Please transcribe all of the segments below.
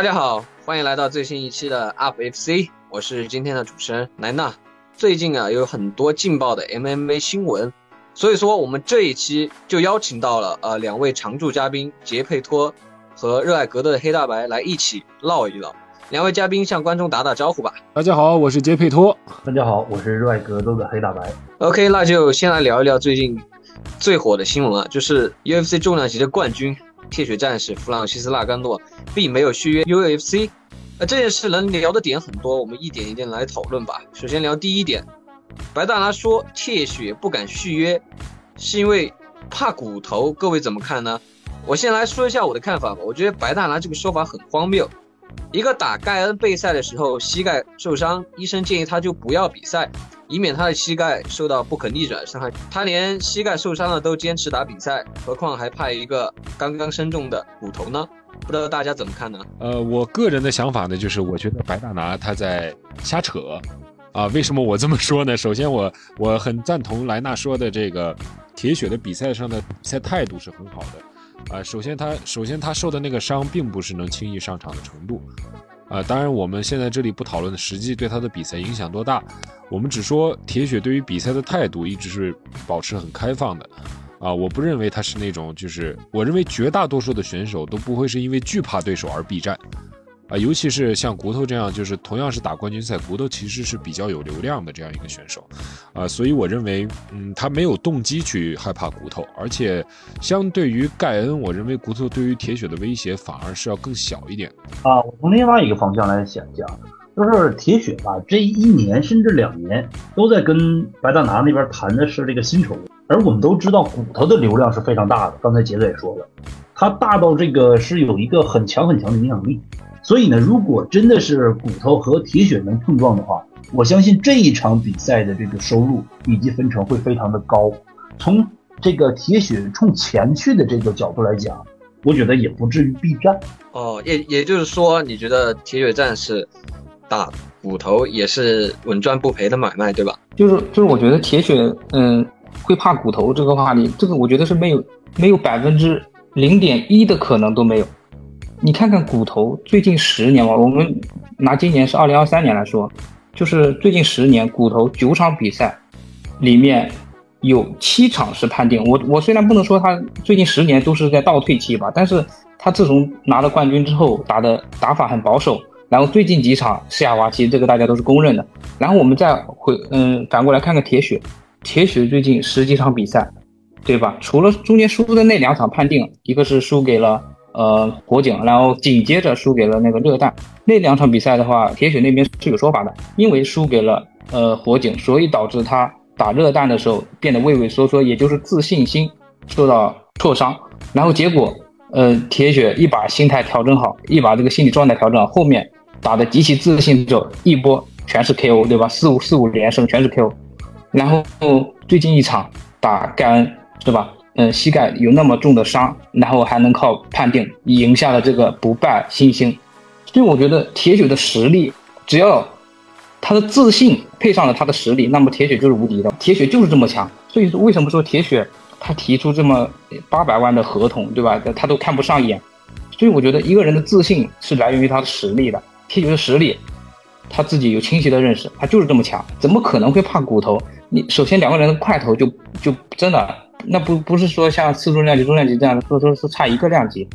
大家好，欢迎来到最新一期的 UP FC，我是今天的主持人莱纳。最近啊，有很多劲爆的 MMA 新闻，所以说我们这一期就邀请到了呃两位常驻嘉宾杰佩托和热爱格斗的黑大白来一起唠一唠。两位嘉宾向观众打打招呼吧。大家好，我是杰佩托。大家好，我是热爱格斗的黑大白。OK，那就先来聊一聊最近最火的新闻啊，就是 UFC 重量级的冠军。铁血战士弗朗西斯·拉甘诺并没有续约 UFC，呃这件事能聊的点很多，我们一点一点来讨论吧。首先聊第一点，白大拿说铁血不敢续约，是因为怕骨头，各位怎么看呢？我先来说一下我的看法吧。我觉得白大拿这个说法很荒谬。一个打盖恩备赛的时候膝盖受伤，医生建议他就不要比赛。以免他的膝盖受到不可逆转伤害，他连膝盖受伤了都坚持打比赛，何况还怕一个刚刚生重的骨头呢？不知道大家怎么看呢？呃，我个人的想法呢，就是我觉得白大拿他在瞎扯，啊，为什么我这么说呢？首先，我我很赞同莱纳说的这个铁血的比赛上的比赛态度是很好的，啊，首先他首先他受的那个伤并不是能轻易上场的程度。啊，当然，我们现在这里不讨论实际对他的比赛影响多大，我们只说铁血对于比赛的态度一直是保持很开放的。啊，我不认为他是那种，就是我认为绝大多数的选手都不会是因为惧怕对手而避战。啊，尤其是像骨头这样，就是同样是打冠军赛，骨头其实是比较有流量的这样一个选手，啊，所以我认为，嗯，他没有动机去害怕骨头，而且相对于盖恩，我认为骨头对于铁血的威胁反而是要更小一点。啊，我从另外一个方向来想讲，就是铁血吧，这一年甚至两年都在跟白大拿那边谈的是这个薪酬，而我们都知道骨头的流量是非常大的，刚才杰子也说了，他大到这个是有一个很强很强的影响力。所以呢，如果真的是骨头和铁血能碰撞的话，我相信这一场比赛的这个收入以及分成会非常的高。从这个铁血冲前去的这个角度来讲，我觉得也不至于避战。哦，也也就是说，你觉得铁血战士打骨头也是稳赚不赔的买卖，对吧？就是就是，我觉得铁血嗯会怕骨头这个话题，这个我觉得是没有没有百分之零点一的可能都没有。你看看骨头最近十年吧，我们拿今年是二零二三年来说，就是最近十年骨头九场比赛，里面有七场是判定。我我虽然不能说他最近十年都是在倒退期吧，但是他自从拿了冠军之后打的打法很保守，然后最近几场下滑期，这个大家都是公认的。然后我们再回嗯反过来看看铁血，铁血最近十几场比赛，对吧？除了中间输的那两场判定，一个是输给了。呃，火警，然后紧接着输给了那个热弹。那两场比赛的话，铁血那边是有说法的，因为输给了呃火警，所以导致他打热弹的时候变得畏畏缩缩，也就是自信心受到挫伤。然后结果，呃，铁血一把心态调整好，一把这个心理状态调整好，后面打的极其自信之后，一波全是 KO，对吧？四五四五连胜全是 KO。然后最近一场打盖恩，是吧？嗯，膝盖有那么重的伤，然后还能靠判定赢下了这个不败新星，所以我觉得铁血的实力，只要他的自信配上了他的实力，那么铁血就是无敌的。铁血就是这么强，所以说为什么说铁血他提出这么八百万的合同，对吧？他都看不上眼。所以我觉得一个人的自信是来源于他的实力的。铁血的实力，他自己有清晰的认识，他就是这么强，怎么可能会怕骨头？你首先两个人的块头就就真的。那不不是说像次重量级、重量级这样的，说说是差一个量级，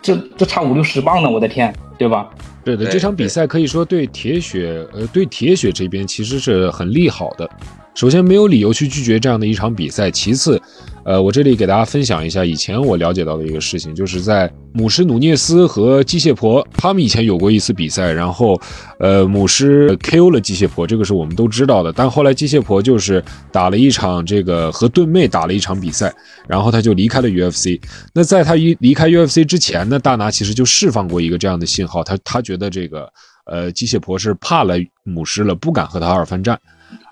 这这差五六十磅呢，我的天，对吧？对的，这场比赛可以说对铁血，呃，对铁血这边其实是很利好的。首先没有理由去拒绝这样的一场比赛，其次。呃，我这里给大家分享一下以前我了解到的一个事情，就是在母狮努涅斯和机械婆他们以前有过一次比赛，然后，呃，母狮 KO 了机械婆，这个是我们都知道的。但后来机械婆就是打了一场这个和盾妹打了一场比赛，然后他就离开了 UFC。那在他一离开 UFC 之前呢，大拿其实就释放过一个这样的信号，他他觉得这个呃机械婆是怕了母狮了，不敢和他二番战。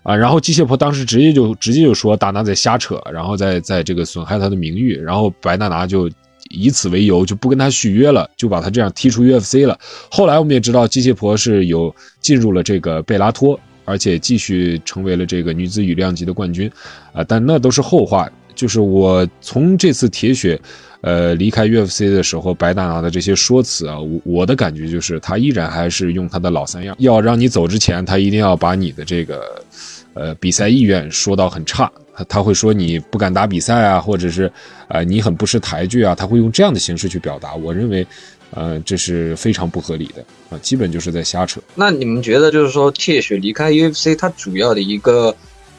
啊，然后机械婆当时直接就直接就说大拿在瞎扯，然后在在这个损害他的名誉，然后白大拿就以此为由就不跟他续约了，就把他这样踢出 UFC 了。后来我们也知道机械婆是有进入了这个贝拉托，而且继续成为了这个女子羽量级的冠军，啊，但那都是后话。就是我从这次铁血，呃，离开 UFC 的时候，白大拿的这些说辞啊，我我的感觉就是他依然还是用他的老三样，要让你走之前，他一定要把你的这个，呃，比赛意愿说到很差，他会说你不敢打比赛啊，或者是，呃，你很不识抬举啊，他会用这样的形式去表达。我认为，呃，这是非常不合理的啊，基本就是在瞎扯。那你们觉得，就是说铁血离开 UFC，它主要的一个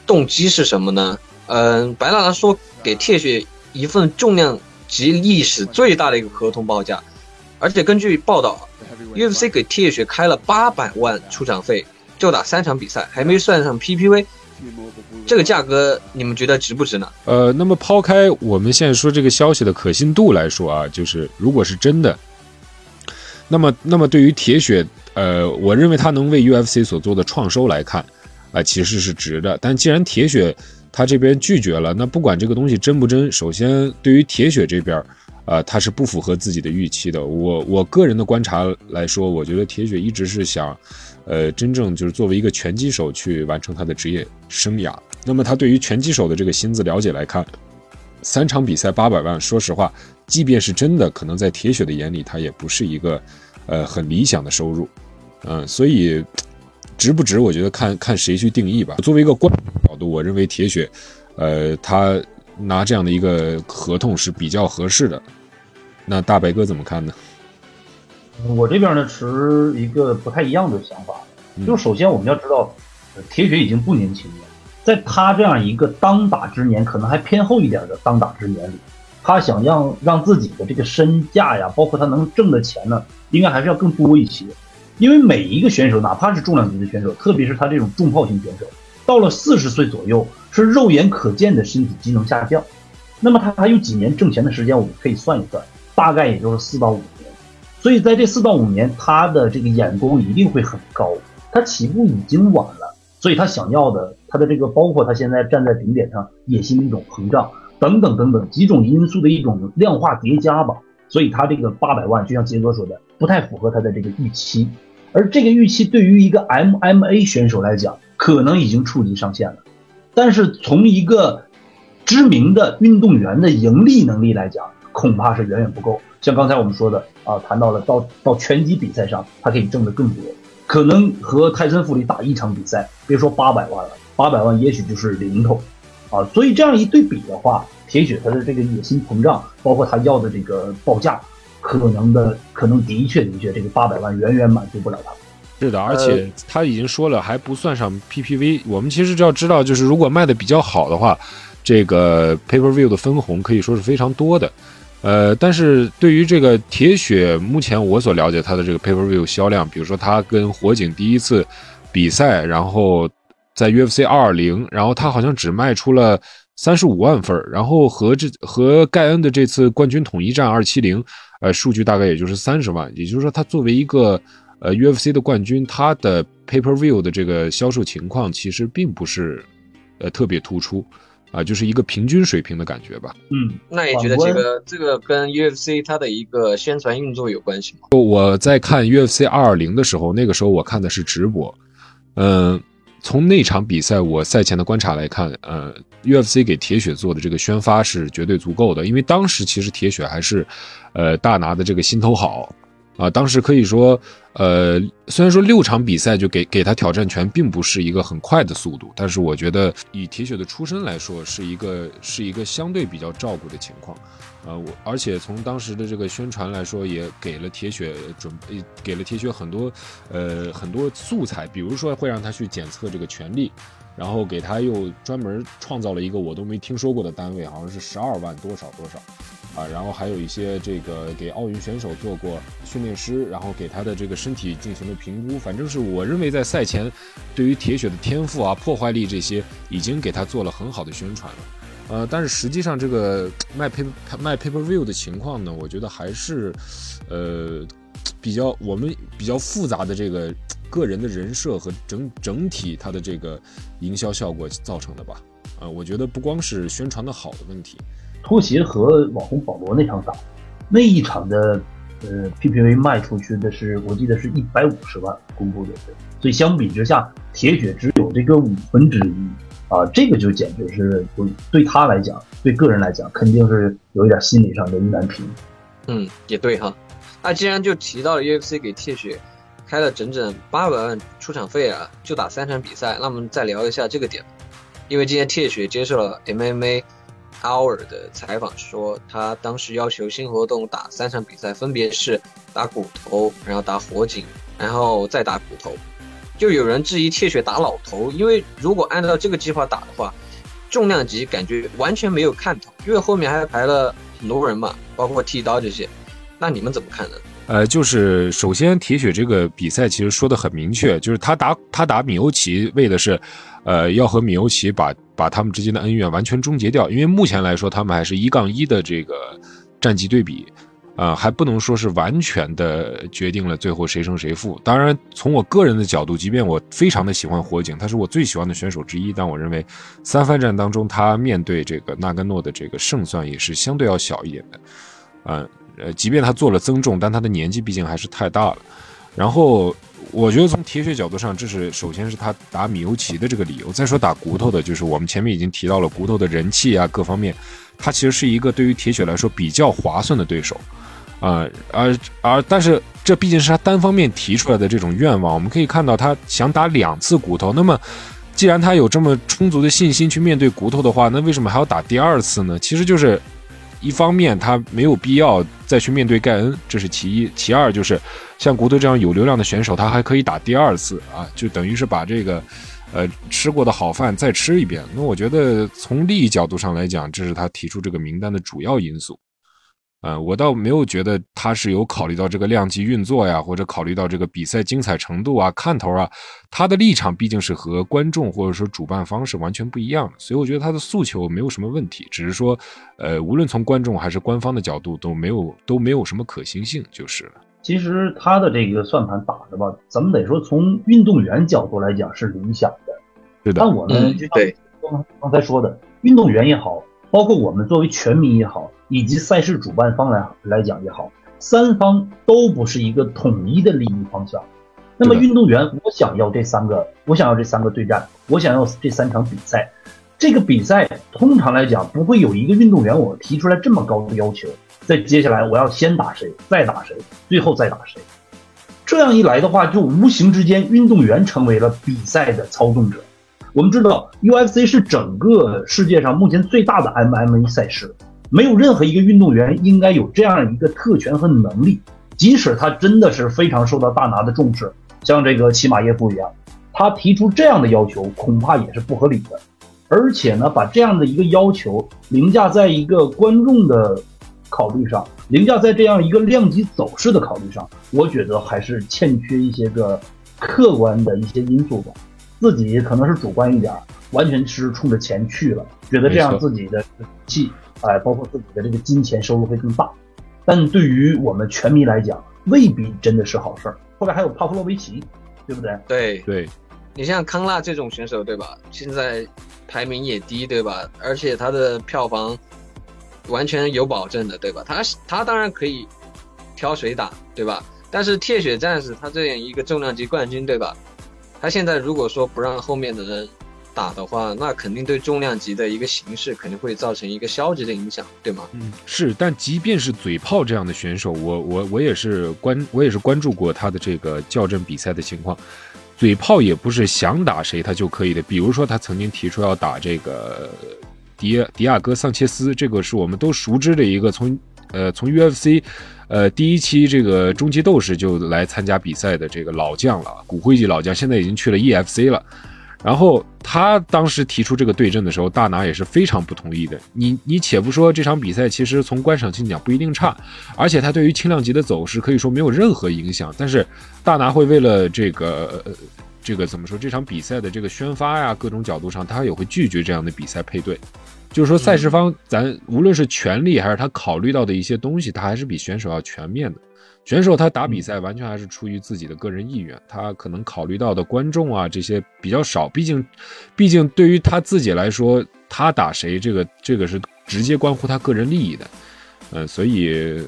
动机是什么呢？嗯，白大拿说给铁血一份重量级历史最大的一个合同报价，而且根据报道，UFC 给铁血开了八百万出场费，就打三场比赛，还没算上 PPV，这个价格你们觉得值不值呢？呃，那么抛开我们现在说这个消息的可信度来说啊，就是如果是真的，那么那么对于铁血，呃，我认为他能为 UFC 所做的创收来看，啊、其实是值的。但既然铁血他这边拒绝了，那不管这个东西真不真，首先对于铁血这边，呃，他是不符合自己的预期的。我我个人的观察来说，我觉得铁血一直是想，呃，真正就是作为一个拳击手去完成他的职业生涯。那么他对于拳击手的这个薪资了解来看，三场比赛八百万，说实话，即便是真的，可能在铁血的眼里，他也不是一个呃很理想的收入。嗯、所以值不值，我觉得看看谁去定义吧。作为一个观角度，我认为铁血，呃，他拿这样的一个合同是比较合适的。那大白哥怎么看呢？我这边呢持一个不太一样的想法，就是首先我们要知道，呃铁血已经不年轻了，在他这样一个当打之年，可能还偏后一点的当打之年里，他想让让自己的这个身价呀，包括他能挣的钱呢，应该还是要更多一些。因为每一个选手，哪怕是重量级的选手，特别是他这种重炮型选手，到了四十岁左右，是肉眼可见的身体机能下降。那么他还有几年挣钱的时间，我们可以算一算，大概也就是四到五年。所以在这四到五年，他的这个眼光一定会很高。他起步已经晚了，所以他想要的，他的这个包括他现在站在顶点上，野心的一种膨胀，等等等等几种因素的一种量化叠加吧。所以他这个八百万，就像杰哥说的，不太符合他的这个预期。而这个预期对于一个 MMA 选手来讲，可能已经触及上限了。但是从一个知名的运动员的盈利能力来讲，恐怕是远远不够。像刚才我们说的啊，谈到了到到拳击比赛上，他可以挣得更多，可能和泰森富里打一场比赛，别说八百万了，八百万也许就是零头，啊，所以这样一对比的话，铁血他的这个野心膨胀，包括他要的这个报价，可能的可能的确的确这个八百万远远满足不了他。是的，而且他已经说了，还不算上 PPV。我们其实就要知道，就是如果卖的比较好的话，这个 Pay Per View 的分红可以说是非常多的。呃，但是对于这个铁血，目前我所了解它的这个 paper View 销量，比如说它跟火警第一次比赛，然后在 UFC 二二零，然后它好像只卖出了三十五万份，然后和这和盖恩的这次冠军统一战二七零，呃，数据大概也就是三十万，也就是说，它作为一个呃 UFC 的冠军，它的 paper View 的这个销售情况其实并不是呃特别突出啊、就是一个平均水平的感觉吧。嗯，那也觉得这个这个跟 UFC 它的一个宣传运作有关系吗？我在看 UFC 二二零的时候，那个时候我看的是直播，嗯、从那场比赛我赛前的观察来看，呃，UFC 给铁血做的这个宣发是绝对足够的，因为当时其实铁血还是，呃，大拿的这个心头好啊、当时可以说，呃，虽然说六场比赛就给给他挑战权，并不是一个很快的速度，但是我觉得以铁血的出身来说，是一个是一个相对比较照顾的情况。呃，我而且从当时的这个宣传来说，也给了铁血准备，给了铁血很多呃很多素材，比如说会让他去检测这个权力，然后给他又专门创造了一个我都没听说过的单位，好像是十二万多少多少啊，然后还有一些这个给奥运选手做过训练师，然后给他的这个身体进行了评估，反正是我认为在赛前对于铁血的天赋啊、破坏力这些，已经给他做了很好的宣传了。呃，但是实际上这个卖 pay 卖 paper view 的情况呢，我觉得还是，呃，比较我们比较复杂的这个个人的人设和整整体它的这个营销效果造成的吧。呃，我觉得不光是宣传的好的问题，拖鞋和网红保罗那场打，那一场的呃 PPV 卖出去的是，我记得是一百五十万公布的，所以相比之下，铁血只有这个五分之一啊，这个就简直是对对他来讲，对个人来讲，肯定是有一点心理上的难平。嗯，也对哈。那既然就提到了 UFC 给铁血开了整整八百万出场费啊，就打三场比赛，那我们再聊一下这个点。因为今天铁血接受了 MMA Hour 的采访，说他当时要求新活动打三场比赛，分别是打骨头，然后打火警，然后再打骨头。就有人质疑铁血打老头，因为如果按照这个计划打的话，重量级感觉完全没有看头，因为后面还排了很多人嘛，包括剃刀这些。那你们怎么看呢？呃，就是首先铁血这个比赛其实说的很明确，就是他打他打米欧奇为的是，呃，要和米欧奇把把他们之间的恩怨完全终结掉。因为目前来说，他们还是一杠一的这个战绩对比，啊，还不能说是完全的决定了最后谁胜谁负。当然，从我个人的角度，即便我非常的喜欢火警，他是我最喜欢的选手之一，但我认为三番战当中他面对这个纳甘诺的这个胜算也是相对要小一点的，嗯。呃即便他做了增重，但他的年纪毕竟还是太大了。然后，我觉得从铁血角度上，这是首先是他打米欧奇的这个理由。再说打骨头的，就是我们前面已经提到了骨头的人气啊，各方面，他其实是一个对于铁血来说比较划算的对手啊。而而但是这毕竟是他单方面提出来的这种愿望。我们可以看到，他想打两次骨头。那么，既然他有这么充足的信心去面对骨头的话，那为什么还要打第二次呢？其实就是。一方面，他没有必要再去面对盖恩，这是其一；其二，就是像骨头这样有流量的选手，他还可以打第二次啊，就等于是把这个，呃，吃过的好饭再吃一遍。那我觉得从利益角度上来讲，这是他提出这个名单的主要因素。呃，我倒没有觉得他是有考虑到这个量级运作呀，或者考虑到这个比赛精彩程度啊、看头啊。他的立场毕竟是和观众或者说主办方是完全不一样的，所以我觉得他的诉求没有什么问题，只是说，呃，无论从观众还是官方的角度都没有都没有什么可行性就是了。其实他的这个算盘打的吧，咱们得说从运动员角度来讲是理想的。是的。但我们就像刚刚才说的，运动员也好，包括我们作为全民也好。以及赛事主办方来来讲也好，三方都不是一个统一的利益方向。那么运动员，我想要这三个，我想要这三个对战，我想要这三场比赛。这个比赛通常来讲不会有一个运动员我提出来这么高的要求。在接下来我要先打谁，再打谁，最后再打谁。这样一来的话，就无形之间运动员成为了比赛的操纵者。我们知道，UFC 是整个世界上目前最大的 MMA 赛事。没有任何一个运动员应该有这样一个特权和能力，即使他真的是非常受到大拿的重视，像这个齐马耶夫一样，他提出这样的要求恐怕也是不合理的。而且呢，把这样的一个要求凌驾在一个观众的考虑上，凌驾在这样一个量级走势的考虑上，我觉得还是欠缺一些个客观的一些因素吧。自己可能是主观一点，完全是冲着钱去了，觉得这样自己的气。哎，包括自己的这个金钱收入会更大，但对于我们拳迷来讲，未必真的是好事儿。后边还有帕夫洛维奇，对不对？对对，你像康纳这种选手，对吧？现在排名也低，对吧？而且他的票房完全有保证的，对吧？他他当然可以挑谁打，对吧？但是铁血战士他这样一个重量级冠军，对吧？他现在如果说不让后面的人。打的话，那肯定对重量级的一个形势肯定会造成一个消极的影响，对吗？嗯，是。但即便是嘴炮这样的选手，我我我也是关我也是关注过他的这个校正比赛的情况。嘴炮也不是想打谁他就可以的。比如说他曾经提出要打这个迪迪亚哥桑切斯，这个是我们都熟知的一个从呃从 UFC 呃第一期这个终极斗士就来参加比赛的这个老将了，骨灰级老将，现在已经去了 EFC 了。然后他当时提出这个对阵的时候，大拿也是非常不同意的。你你且不说这场比赛其实从观赏性讲不一定差，而且他对于轻量级的走势可以说没有任何影响。但是大拿会为了这个这个怎么说这场比赛的这个宣发呀，各种角度上，他也会拒绝这样的比赛配对。就是说赛事方咱无论是权力还是他考虑到的一些东西，他还是比选手要全面的。选手他打比赛完全还是出于自己的个人意愿，他可能考虑到的观众啊这些比较少，毕竟，毕竟对于他自己来说，他打谁这个这个是直接关乎他个人利益的，嗯，所以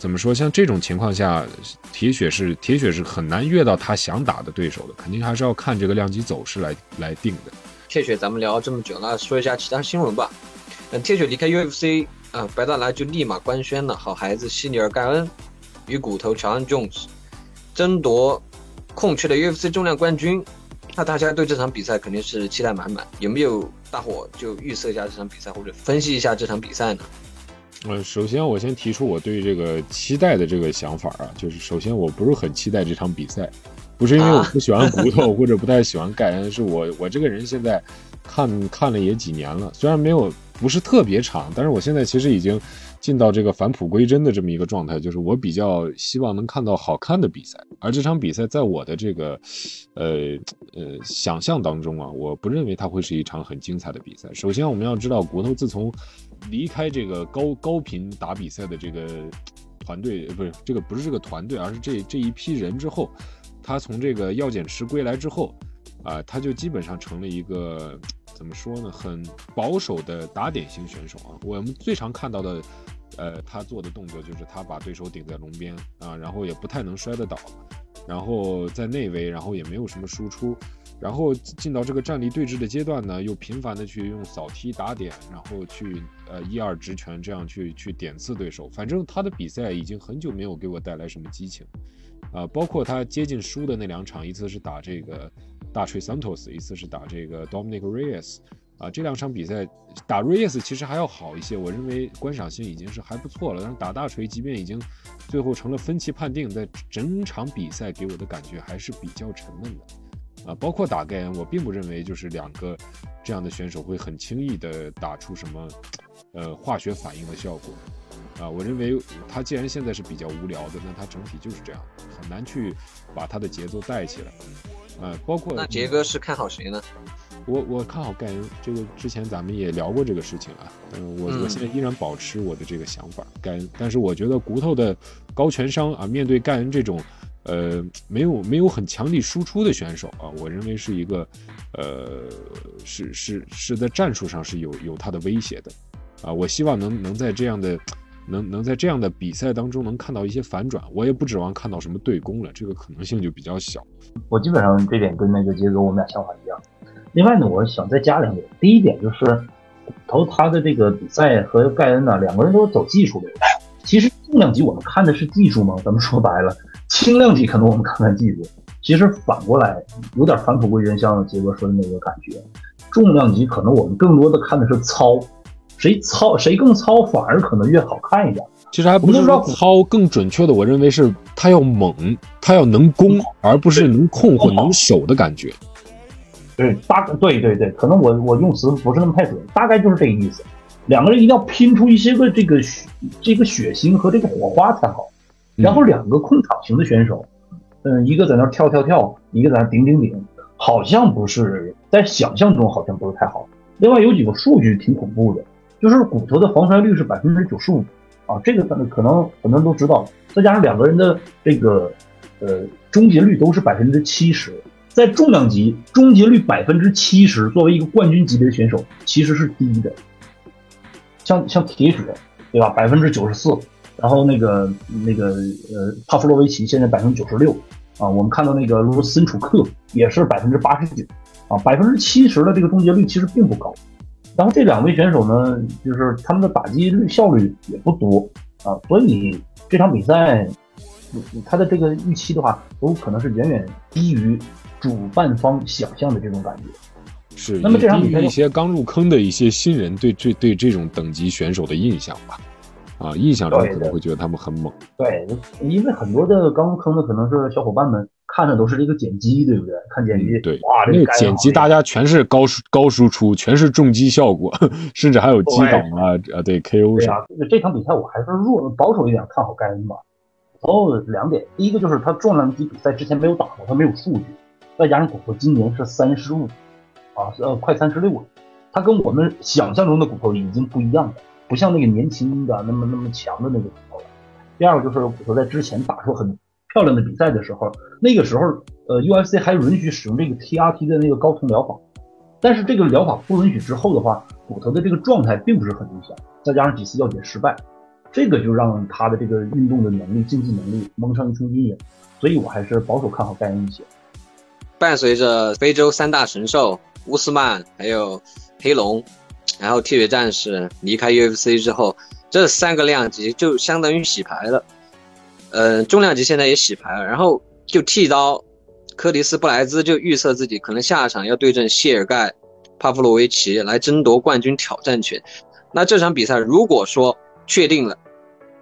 怎么说，像这种情况下，铁血是铁血是很难越到他想打的对手的，肯定还是要看这个量级走势来来定的。铁血咱们聊了这么久了，说一下其他新闻吧。嗯，铁血离开 UFC 啊，白大拿就立马官宣了，好孩子希尼尔盖恩与骨头乔恩 Jones 争夺空缺的 UFC 重量冠军。那大家对这场比赛肯定是期待满满，有没有大伙就预测一下这场比赛，或者分析一下这场比赛呢？呃，首先我先提出我对这个期待的这个想法啊，就是首先我不是很期待这场比赛，不是因为我不喜欢骨头 或者不太喜欢盖恩，是我我这个人现在看看了也几年了，虽然没有不是特别长，但是我现在其实已经。进到这个返璞归真的这么一个状态，就是我比较希望能看到好看的比赛，而这场比赛在我的这个，呃呃想象当中啊，我不认为它会是一场很精彩的比赛。首先，我们要知道骨头自从离开这个高高频打比赛的这个团队，不是这个不是这个团队，而是这这一批人之后，他从这个药检池归来之后，啊，他就基本上成了一个怎么说呢，很保守的打点型选手啊。我们最常看到的。呃，他做的动作就是他把对手顶在笼边啊，然后也不太能摔得倒，然后在内围，然后也没有什么输出，然后进到这个站立对峙的阶段呢，又频繁的去用扫踢打点，然后去呃一二直拳这样去去点刺对手。反正他的比赛已经很久没有给我带来什么激情啊，包括他接近输的那两场，一次是打这个大锤 Santos，一次是打这个 Dominic Reyes。啊，这两场比赛打 Reyes 其实还要好一些，我认为观赏性已经是还不错了。但是打大锤，即便已经最后成了分歧判定，在整场比赛给我的感觉还是比较沉闷的。啊，包括打盖恩，我并不认为就是两个这样的选手会很轻易的打出什么呃化学反应的效果。啊，我认为他既然现在是比较无聊的，那他整体就是这样，很难去把他的节奏带起来。啊，包括那杰哥是看好谁呢？我我看好盖恩，这个之前咱们也聊过这个事情啊。嗯，我我现在依然保持我的这个想法，盖恩。但是我觉得骨头的高全伤啊，面对盖恩这种，呃，没有没有很强力输出的选手啊，我认为是一个，呃，是是是在战术上是有有他的威胁的，啊，我希望能能在这样的，能能在这样的比赛当中能看到一些反转。我也不指望看到什么对攻了，这个可能性就比较小。我基本上这点跟那个杰哥我们俩想法一样。另外呢，我想再加两点。第一点就是，投他的这个比赛和盖恩呢，两个人都是走技术的。其实重量级我们看的是技术吗？咱们说白了，轻量级可能我们看看技术。其实反过来有点返璞归真，像杰哥说的那个感觉。重量级可能我们更多的看的是糙，谁糙谁更糙，反而可能越好看一点。其实还不是说糙更准确的，我认为是他要猛，他要能攻，而不是能控或能守的感觉。对，大对对对，可能我我用词不是那么太准，大概就是这个意思。两个人一定要拼出一些个这个血这个血腥和这个火花才好。然后两个控场型的选手，嗯，一个在那跳跳跳，一个在那顶顶顶，好像不是在想象中好像不是太好。另外有几个数据挺恐怖的，就是骨头的防摔率是百分之九十五啊，这个可能可能很多人都知道。再加上两个人的这个呃终结率都是百分之七十。在重量级终结率百分之七十，作为一个冠军级别的选手，其实是低的。像像铁血，对吧？百分之九十四，然后那个那个呃，帕夫洛维奇现在百分之九十六啊。我们看到那个卢森楚克也是百分之八十九啊，百分之七十的这个终结率其实并不高。然后这两位选手呢，就是他们的打击率效率也不多啊，所以这场比赛他的这个预期的话，都可能是远远低于。主办方想象的这种感觉是，那么这场比赛一些刚入坑的一些新人对这对这种等级选手的印象吧，啊，印象中可能会觉得他们很猛。对，因为很多的刚入坑的可能是小伙伴们看的都是这个剪辑，对不对？看剪辑，对，哇，那个剪辑大家全是高输高输出，全是重击效果，甚至还有击倒啊啊，对 KO 啥。这场比赛我还是弱保守一点看好盖恩吧。然后两点，第一个就是他重量级比赛之前没有打过，他没有数据。再加上骨头今年是三十五，啊，呃，快三十六了，他跟我们想象中的骨头已经不一样了，不像那个年轻的那么那么强的那个骨头了。第二个就是骨头在之前打出很漂亮的比赛的时候，那个时候，呃，UFC 还允许使用这个 TRT 的那个高通疗法，但是这个疗法不允许之后的话，骨头的这个状态并不是很理想，再加上几次药检失败，这个就让他的这个运动的能力、竞技能力蒙上一层阴影，所以我还是保守看好盖恩一些。伴随着非洲三大神兽乌斯曼还有黑龙，然后铁血战士离开 UFC 之后，这三个量级就相当于洗牌了。呃，重量级现在也洗牌了，然后就剃刀，柯迪斯布莱兹就预测自己可能下场要对阵谢尔盖帕夫罗维奇来争夺冠军挑战权。那这场比赛如果说确定了，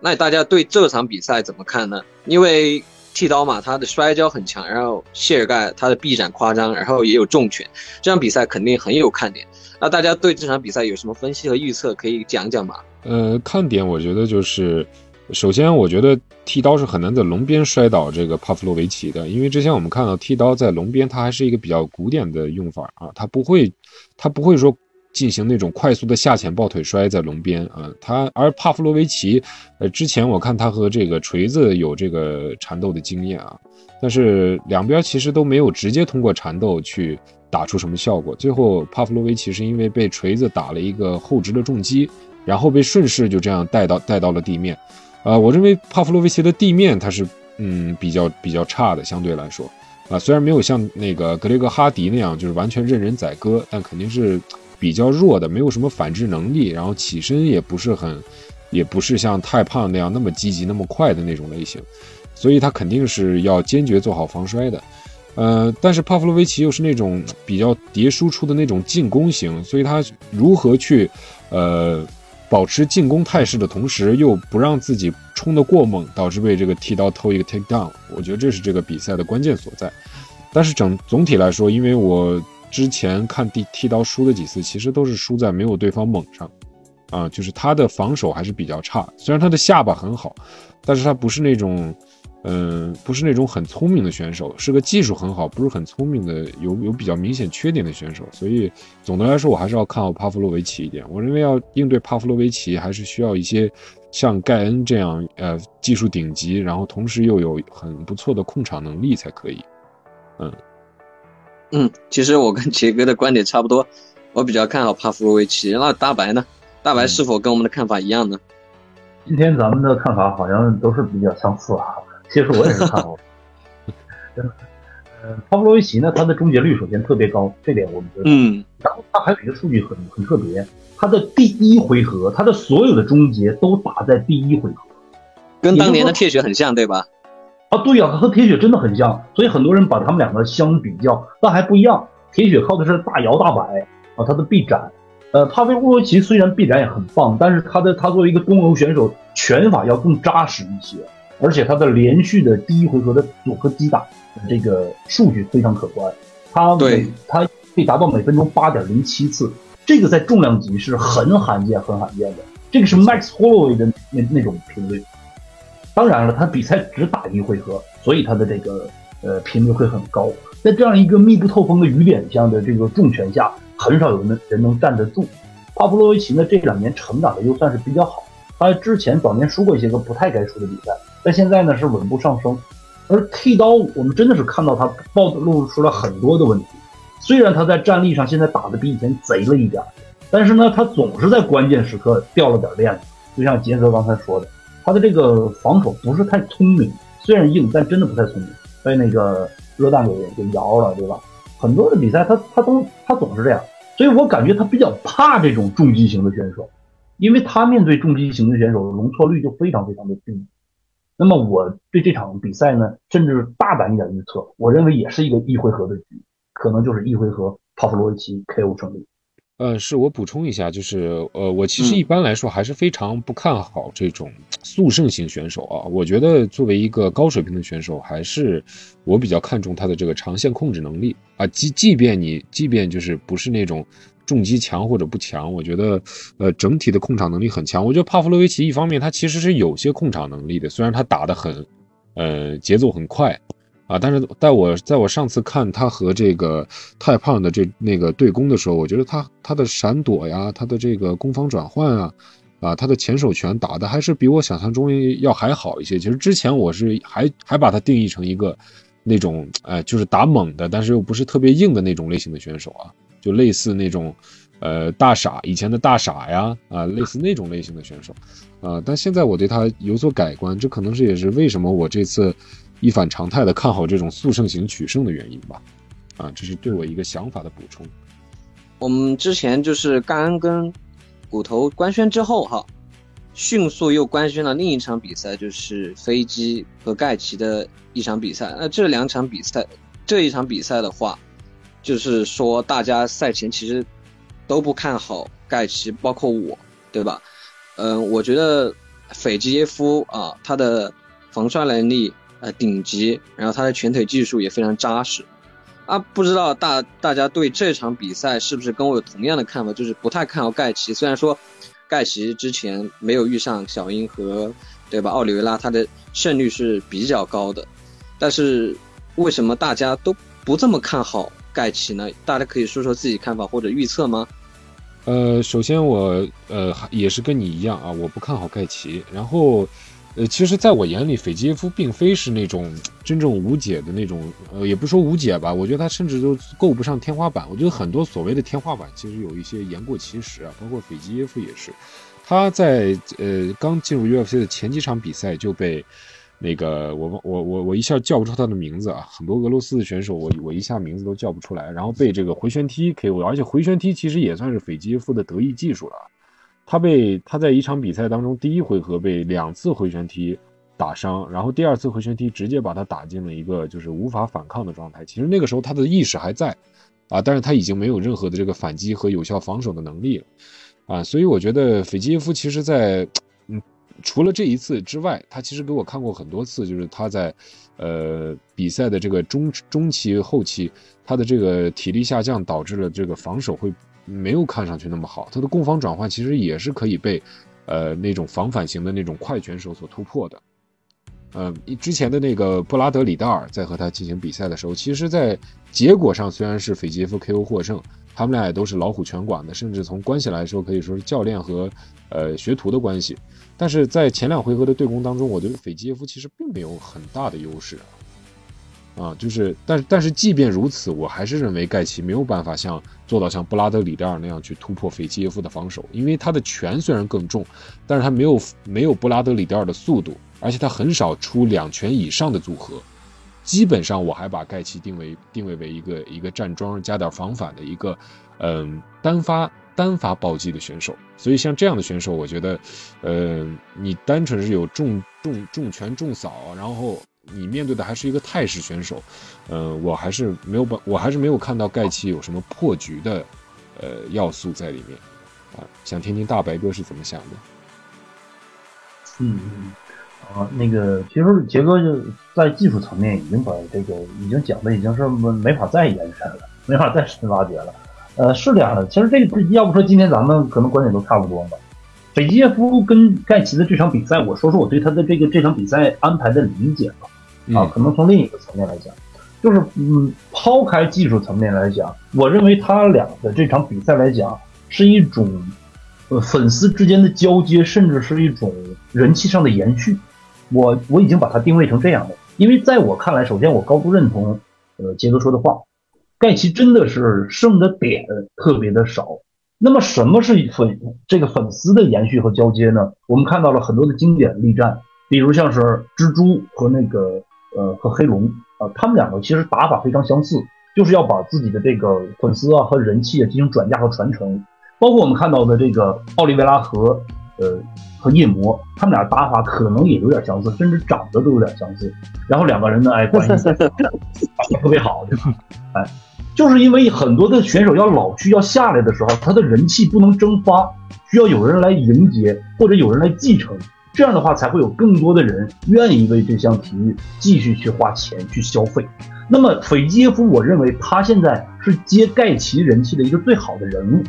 那大家对这场比赛怎么看呢？因为剃刀嘛，他的摔跤很强，然后谢尔盖他的臂展夸张，然后也有重拳，这场比赛肯定很有看点。那大家对这场比赛有什么分析和预测可以讲讲吗？呃，看点我觉得就是，首先我觉得剃刀是很难在龙边摔倒这个帕夫洛维奇的，因为之前我们看到剃刀在龙边，他还是一个比较古典的用法啊，他不会，他不会说。进行那种快速的下潜抱腿摔在龙边啊，他而帕夫洛维奇，呃，之前我看他和这个锤子有这个缠斗的经验啊，但是两边其实都没有直接通过缠斗去打出什么效果。最后帕夫洛维奇是因为被锤子打了一个后直的重击，然后被顺势就这样带到带到了地面。呃，我认为帕夫洛维奇的地面他是嗯比较比较差的，相对来说啊，虽然没有像那个格雷格哈迪那样就是完全任人宰割，但肯定是。比较弱的，没有什么反制能力，然后起身也不是很，也不是像太胖那样那么积极、那么快的那种类型，所以他肯定是要坚决做好防摔的。呃，但是帕夫洛维奇又是那种比较叠输出的那种进攻型，所以他如何去呃保持进攻态势的同时，又不让自己冲得过猛，导致被这个剃刀偷一个 take down，我觉得这是这个比赛的关键所在。但是整总体来说，因为我。之前看剃剃刀输的几次，其实都是输在没有对方猛上，啊，就是他的防守还是比较差。虽然他的下巴很好，但是他不是那种，嗯，不是那种很聪明的选手，是个技术很好，不是很聪明的，有有比较明显缺点的选手。所以总的来说，我还是要看好帕夫洛维奇一点。我认为要应对帕夫洛维奇，还是需要一些像盖恩这样，呃，技术顶级，然后同时又有很不错的控场能力才可以，嗯。嗯，其实我跟杰哥的观点差不多，我比较看好帕夫洛维奇。那大白呢？大白是否跟我们的看法一样呢？今天咱们的看法好像都是比较相似啊。其实我也是看好。呃，帕夫洛维奇呢，他的终结率首先特别高，这点我们觉得。嗯。然后他还有一个数据很很特别，他的第一回合，他的所有的终结都打在第一回合，跟当年的铁血很像，对吧？啊，对呀，他和铁血真的很像，所以很多人把他们两个相比较，但还不一样。铁血靠的是大摇大摆啊，他的臂展，呃，帕菲乌罗奇虽然臂展也很棒，但是他的他作为一个东欧选手，拳法要更扎实一些，而且他的连续的第一回合的组合击打这个数据非常可观，他对他可以达到每分钟八点零七次，这个在重量级是很罕见、很罕见的，这个是 Max Holloway 的那那种频率。当然了，他比赛只打一回合，所以他的这个呃频率会很高。在这样一个密不透风的雨点下的这个重拳下，很少有人人能站得住。帕布洛维奇呢，这两年成长的又算是比较好。他之前早年输过一些个不太该输的比赛，但现在呢是稳步上升。而剃刀，我们真的是看到他暴露出了很多的问题。虽然他在战力上现在打的比以前贼了一点，但是呢，他总是在关键时刻掉了点链子。就像杰哥刚才说的。他的这个防守不是太聪明，虽然硬，但真的不太聪明，被那个热蛋给给摇了，对吧？很多的比赛他他都他总是这样，所以我感觉他比较怕这种重击型的选手，因为他面对重击型的选手，容错率就非常非常的低。那么我对这场比赛呢，甚至大胆一点预测，我认为也是一个一回合的局，可能就是一回合帕夫罗维奇 KO 胜利。呃，是我补充一下，就是呃，我其实一般来说还是非常不看好这种速胜型选手啊。我觉得作为一个高水平的选手，还是我比较看重他的这个长线控制能力啊。即即便你即便就是不是那种重击强或者不强，我觉得呃整体的控场能力很强。我觉得帕夫洛维奇一方面他其实是有些控场能力的，虽然他打的很呃节奏很快。啊，但是在我在我上次看他和这个太胖的这那个对攻的时候，我觉得他他的闪躲呀，他的这个攻防转换啊，啊，他的前手拳打的还是比我想象中要还好一些。其实之前我是还还把他定义成一个那种哎，就是打猛的，但是又不是特别硬的那种类型的选手啊，就类似那种呃大傻以前的大傻呀啊，类似那种类型的选手啊。但现在我对他有所改观，这可能是也是为什么我这次。一反常态的看好这种速胜型取胜的原因吧，啊，这是对我一个想法的补充。我们之前就是甘恩跟骨头官宣之后哈，迅速又官宣了另一场比赛，就是飞机和盖奇的一场比赛。那这两场比赛，这一场比赛的话，就是说大家赛前其实都不看好盖奇，包括我，对吧？嗯，我觉得斐济耶夫啊，他的防摔能力呃顶级，然后他的拳腿技术也非常扎实。啊，不知道大大家对这场比赛是不是跟我有同样的看法？就是不太看好盖奇。虽然说盖奇之前没有遇上小英和对吧奥利维拉，他的胜率是比较高的，但是为什么大家都不这么看好盖奇呢？大家可以说说自己看法或者预测吗？呃，首先我呃也是跟你一样啊，我不看好盖奇。然后，呃，其实在我眼里，斐济耶夫并非是那种真正无解的那种，呃，也不说无解吧，我觉得他甚至都够不上天花板。我觉得很多所谓的天花板，其实有一些言过其实啊，包括斐济耶夫也是，他在呃刚进入 UFC 的前几场比赛就被。那个我我我我一下叫不出他的名字啊，很多俄罗斯的选手我我一下名字都叫不出来，然后被这个回旋踢 KO，而且回旋踢其实也算是斐济耶夫的得意技术了。他被他在一场比赛当中第一回合被两次回旋踢打伤，然后第二次回旋踢直接把他打进了一个就是无法反抗的状态。其实那个时候他的意识还在啊，但是他已经没有任何的这个反击和有效防守的能力了啊，所以我觉得斐济耶夫其实在。除了这一次之外，他其实给我看过很多次，就是他在，呃，比赛的这个中中期、后期，他的这个体力下降导致了这个防守会没有看上去那么好。他的攻防转换其实也是可以被，呃，那种防反型的那种快拳手所突破的。呃，之前的那个布拉德里达尔在和他进行比赛的时候，其实，在结果上虽然是斐杰夫 KO 获胜，他们俩也都是老虎拳馆的，甚至从关系来说可以说是教练和呃学徒的关系。但是在前两回合的对攻当中，我觉得斐济耶夫其实并没有很大的优势，啊，就是，但但是即便如此，我还是认为盖奇没有办法像做到像布拉德里德尔那样去突破斐济耶夫的防守，因为他的拳虽然更重，但是他没有没有布拉德里德尔的速度，而且他很少出两拳以上的组合，基本上我还把盖奇定为定位为一个一个站桩加点防反的一个，嗯，单发。单发暴击的选手，所以像这样的选手，我觉得，呃，你单纯是有重重重拳重扫，然后你面对的还是一个泰式选手，呃，我还是没有把，我还是没有看到盖奇有什么破局的，呃，要素在里面，啊，想听听大白哥是怎么想的。嗯，啊，那个其实杰哥就在技术层面已经把这个已经讲的已经是没没法再延伸了，没法再深挖掘了。呃，是这样的，其实这个要不说今天咱们可能观点都差不多吧。斐济耶夫跟盖奇的这场比赛，我说说我对他的这个这场比赛安排的理解吧。啊，可能从另一个层面来讲，就是嗯，抛开技术层面来讲，我认为他俩的这场比赛来讲是一种呃粉丝之间的交接，甚至是一种人气上的延续。我我已经把它定位成这样的，因为在我看来，首先我高度认同呃杰哥说的话。盖奇真的是剩的点特别的少。那么什么是粉这个粉丝的延续和交接呢？我们看到了很多的经典力战，比如像是蜘蛛和那个呃和黑龙啊，他们两个其实打法非常相似，就是要把自己的这个粉丝啊和人气啊进行转嫁和传承。包括我们看到的这个奥利维拉和呃和夜魔，他们俩打法可能也有点相似，甚至长得都有点相似。然后两个人呢，哎，关系 特别好，对吧？哎。就是因为很多的选手要老去要下来的时候，他的人气不能蒸发，需要有人来迎接或者有人来继承，这样的话才会有更多的人愿意为这项体育继续去花钱去消费。那么斐济耶夫，我认为他现在是接盖奇人气的一个最好的人物。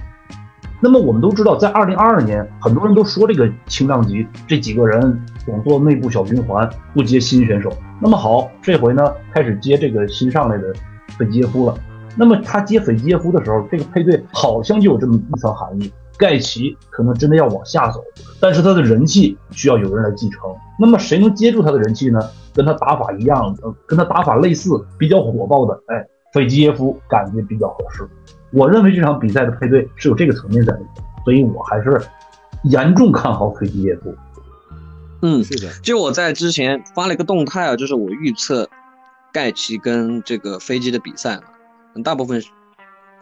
那么我们都知道，在二零二二年，很多人都说这个轻量级这几个人总做内部小循环，不接新选手。那么好，这回呢开始接这个新上来的斐济耶夫了。那么他接斐济耶夫的时候，这个配对好像就有这么一层含义：盖奇可能真的要往下走，但是他的人气需要有人来继承。那么谁能接住他的人气呢？跟他打法一样，跟他打法类似、比较火爆的，哎，斐济耶夫感觉比较合适。我认为这场比赛的配对是有这个层面在里面，所以我还是严重看好斐济耶夫。嗯，是的。就我在之前发了一个动态啊，就是我预测盖奇跟这个飞机的比赛。大部分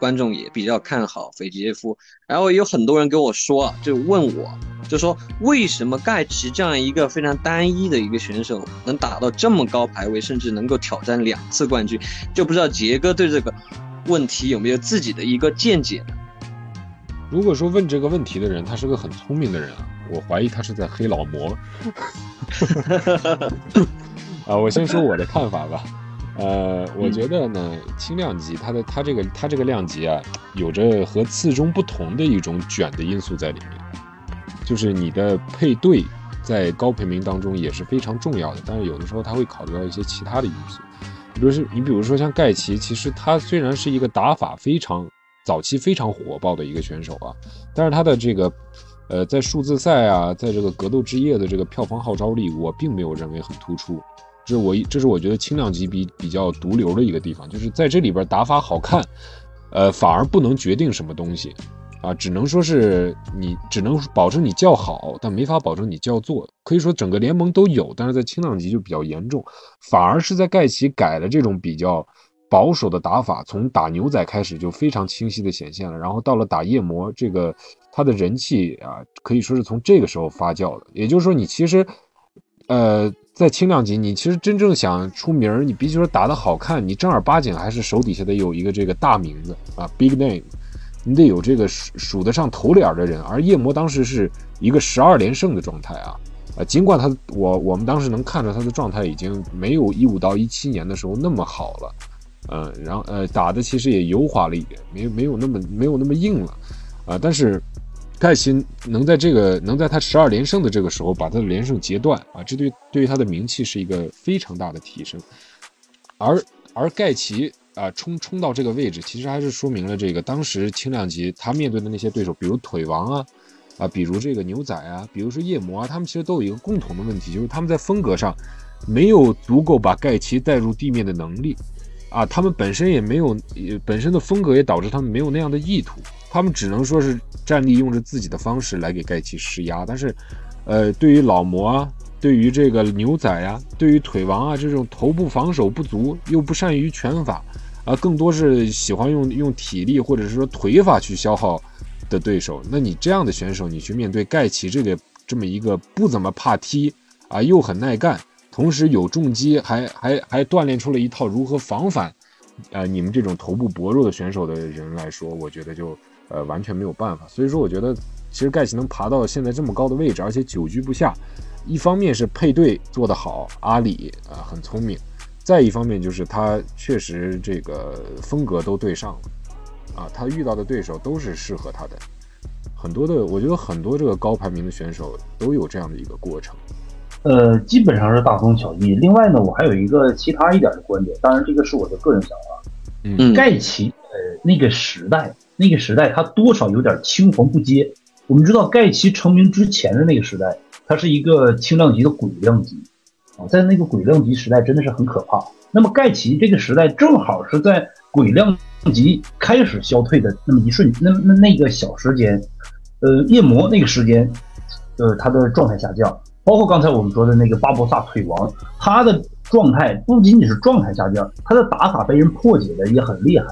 观众也比较看好斐济耶夫。然后有很多人跟我说啊，就问我，就说为什么盖奇这样一个非常单一的一个选手能打到这么高排位，甚至能够挑战两次冠军？就不知道杰哥对这个问题有没有自己的一个见解？如果说问这个问题的人他是个很聪明的人啊，我怀疑他是在黑老魔。啊，我先说我的看法吧。呃，我觉得呢，轻量级它的它这个它这个量级啊，有着和次中不同的一种卷的因素在里面，就是你的配对在高排名当中也是非常重要的。但是有的时候他会考虑到一些其他的因素，比如是你比如说像盖奇，其实他虽然是一个打法非常早期非常火爆的一个选手啊，但是他的这个呃在数字赛啊，在这个格斗之夜的这个票房号召力，我并没有认为很突出。这是我这是我觉得轻量级比比较毒瘤的一个地方，就是在这里边打法好看，呃，反而不能决定什么东西，啊，只能说是你只能保证你叫好，但没法保证你叫座。可以说整个联盟都有，但是在轻量级就比较严重，反而是在盖奇改了这种比较保守的打法，从打牛仔开始就非常清晰的显现了，然后到了打夜魔，这个他的人气啊，可以说是从这个时候发酵的。也就是说，你其实，呃。在轻量级，你其实真正想出名，你必须说打得好看，你正儿八经还是手底下得有一个这个大名字啊，big name，你得有这个数数得上头脸的人。而夜魔当时是一个十二连胜的状态啊，啊，尽管他我我们当时能看着他的状态已经没有一五到一七年的时候那么好了，嗯，然后呃打的其实也油滑了一点，没没有那么没有那么硬了，啊，但是。盖奇能在这个能在他十二连胜的这个时候把他的连胜截断啊，这对对于他的名气是一个非常大的提升。而而盖奇啊冲冲到这个位置，其实还是说明了这个当时轻量级他面对的那些对手，比如腿王啊啊，比如这个牛仔啊，比如说夜魔啊，他们其实都有一个共同的问题，就是他们在风格上没有足够把盖奇带入地面的能力啊，他们本身也没有本身的风格也导致他们没有那样的意图。他们只能说是站立用着自己的方式来给盖奇施压，但是，呃，对于老魔啊，对于这个牛仔啊，对于腿王啊这种头部防守不足又不善于拳法，啊，更多是喜欢用用体力或者是说腿法去消耗的对手，那你这样的选手，你去面对盖奇这个这么一个不怎么怕踢啊，又很耐干，同时有重击，还还还锻炼出了一套如何防反，啊，你们这种头部薄弱的选手的人来说，我觉得就。呃，完全没有办法，所以说我觉得，其实盖奇能爬到现在这么高的位置，而且久居不下，一方面是配对做得好，阿里啊很聪明，再一方面就是他确实这个风格都对上了，啊，他遇到的对手都是适合他的，很多的，我觉得很多这个高排名的选手都有这样的一个过程，呃，基本上是大同小异。另外呢，我还有一个其他一点的观点，当然这个是我的个人想法，嗯，盖奇呃那个时代。那个时代，他多少有点青黄不接。我们知道盖奇成名之前的那个时代，他是一个轻量级的鬼量级在那个鬼量级时代真的是很可怕。那么盖奇这个时代正好是在鬼量级开始消退的那么一瞬，那那那个小时间，呃，夜魔那个时间，呃，他的状态下降，包括刚才我们说的那个巴博萨腿王，他的状态不仅仅是状态下降，他的打法被人破解的也很厉害。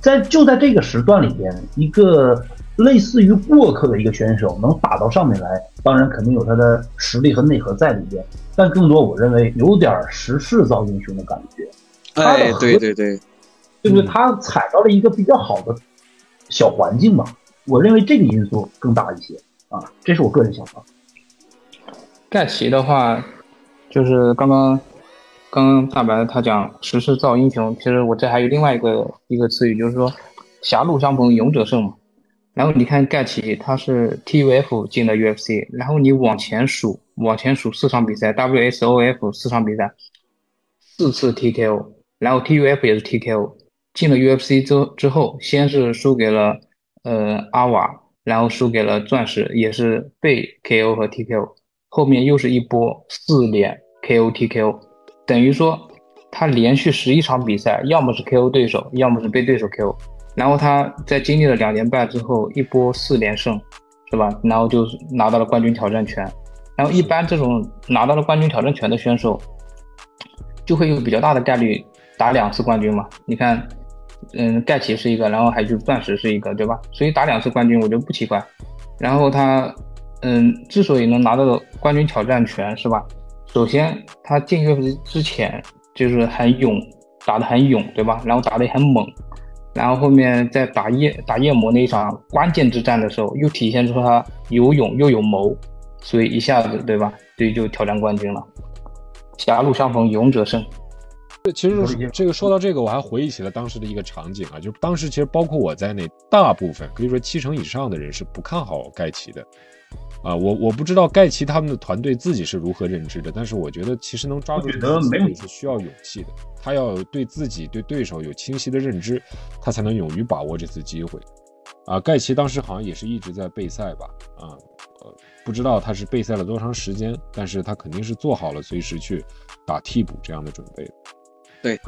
在就在这个时段里边，一个类似于过客的一个选手能打到上面来，当然肯定有他的实力和内核在里边，但更多我认为有点时势造英雄的感觉。哎，对对对，对不对？他踩到了一个比较好的小环境嘛，我认为这个因素更大一些啊，这是我个人想法。盖奇的话，就是刚刚。刚刚大白他讲时势造英雄，其实我这还有另外一个一个词语，就是说狭路相逢勇者胜嘛。然后你看盖奇他是 TUF 进的 UFC，然后你往前数往前数四场比赛，WSOF 四场比赛四次 TKO，然后 TUF 也是 TKO，进了 UFC 之之后，先是输给了呃阿瓦，然后输给了钻石，也是被 KO 和 TKO，后面又是一波四连 KO TKO。等于说，他连续十一场比赛，要么是 KO 对手，要么是被对手 KO。然后他在经历了两连败之后，一波四连胜，是吧？然后就拿到了冠军挑战权。然后一般这种拿到了冠军挑战权的选手，就会有比较大的概率打两次冠军嘛。你看，嗯，盖奇是一个，然后还有钻石是一个，对吧？所以打两次冠军我觉得不奇怪。然后他，嗯，之所以能拿到冠军挑战权，是吧？首先他进 UFC 之前就是很勇，打得很勇，对吧？然后打得也很猛。然后后面在打夜打夜魔那一场关键之战的时候，又体现出他有勇又有谋，所以一下子，对吧？所以就挑战冠军了。狭路相逢勇者胜。其实这个说到这个，我还回忆起了当时的一个场景啊，就是当时其实包括我在内，大部分可以说七成以上的人是不看好盖奇的。啊，我我不知道盖奇他们的团队自己是如何认知的，但是我觉得其实能抓住这个机会是需要勇气的。他要对自己对对手有清晰的认知，他才能勇于把握这次机会。啊，盖奇当时好像也是一直在备赛吧？啊，呃，不知道他是备赛了多长时间，但是他肯定是做好了随时去打替补这样的准备。对，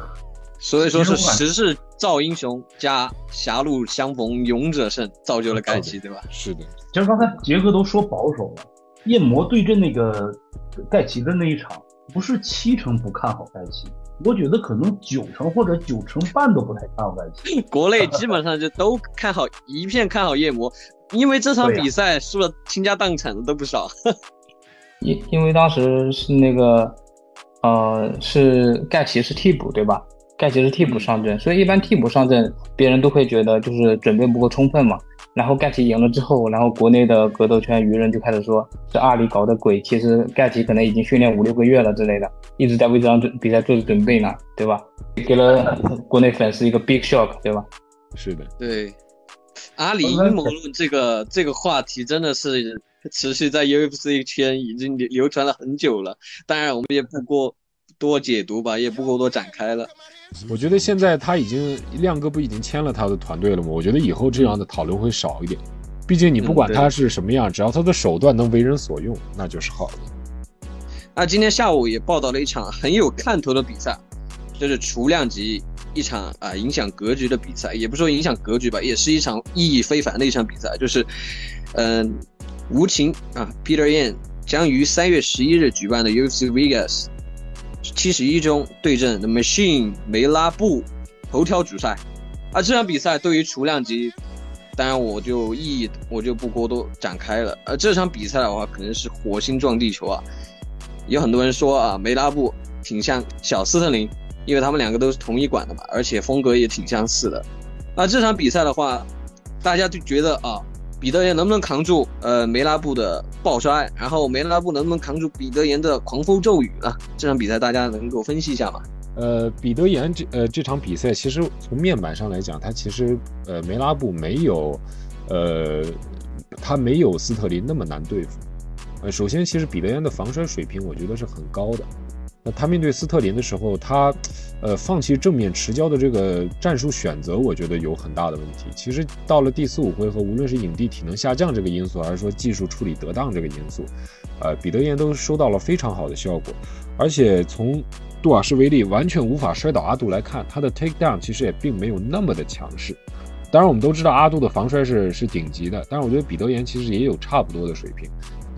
所以说是时势造英雄加狭路相逢勇者胜，造就了盖奇，对吧？是的。其实刚才杰哥都说保守了，夜魔对阵那个盖奇的那一场，不是七成不看好盖奇，我觉得可能九成或者九成半都不太看好盖奇。国内基本上就都看好，一片看好夜魔，因为这场比赛输了倾家荡产的都不少。因因为当时是那个。呃，是盖奇是替补对吧？盖奇是替补上阵，所以一般替补上阵，别人都会觉得就是准备不够充分嘛。然后盖奇赢了之后，然后国内的格斗圈舆论就开始说是阿里搞的鬼，其实盖奇可能已经训练五六个月了之类的，一直在为这场比赛做着准备呢，对吧？给了国内粉丝一个 big shock，对吧？是的，对。阿里阴谋论这个这个话题真的是。持续在 UFC 圈已经流流传了很久了，当然我们也不过多解读吧，也不过多展开了。我觉得现在他已经亮哥不已经签了他的团队了吗？我觉得以后这样的讨论会少一点，毕竟你不管他是什么样，只要他的手段能为人所用，那就是好的。那今天下午也报道了一场很有看头的比赛，就是雏量级一场啊影响格局的比赛，也不说影响格局吧，也是一场意义非凡的一场比赛，就是嗯。无情啊，Peter Yan 将于三月十一日举办的 UFC Vegas 七十一中对阵 The Machine 梅拉布头条主赛。啊，这场比赛对于雏量级，当然我就意义我就不过多展开了。而这场比赛的话，可能是火星撞地球啊。有很多人说啊，梅拉布挺像小斯特林，因为他们两个都是同一馆的嘛，而且风格也挺相似的。那这场比赛的话，大家就觉得啊。彼得岩能不能扛住呃梅拉布的爆摔？然后梅拉布能不能扛住彼得岩的狂风骤雨呢？这场比赛大家能够分析一下吗？呃，彼得岩这呃这场比赛其实从面板上来讲，他其实呃梅拉布没有呃他没有斯特林那么难对付。呃，首先其实彼得岩的防摔水平我觉得是很高的。那他面对斯特林的时候，他，呃，放弃正面持交的这个战术选择，我觉得有很大的问题。其实到了第四五回合，无论是影帝体能下降这个因素，还是说技术处理得当这个因素，呃，彼得岩都收到了非常好的效果。而且从杜瓦什维利完全无法摔倒阿杜来看，他的 take down 其实也并没有那么的强势。当然，我们都知道阿杜的防摔是是顶级的，但是我觉得彼得岩其实也有差不多的水平。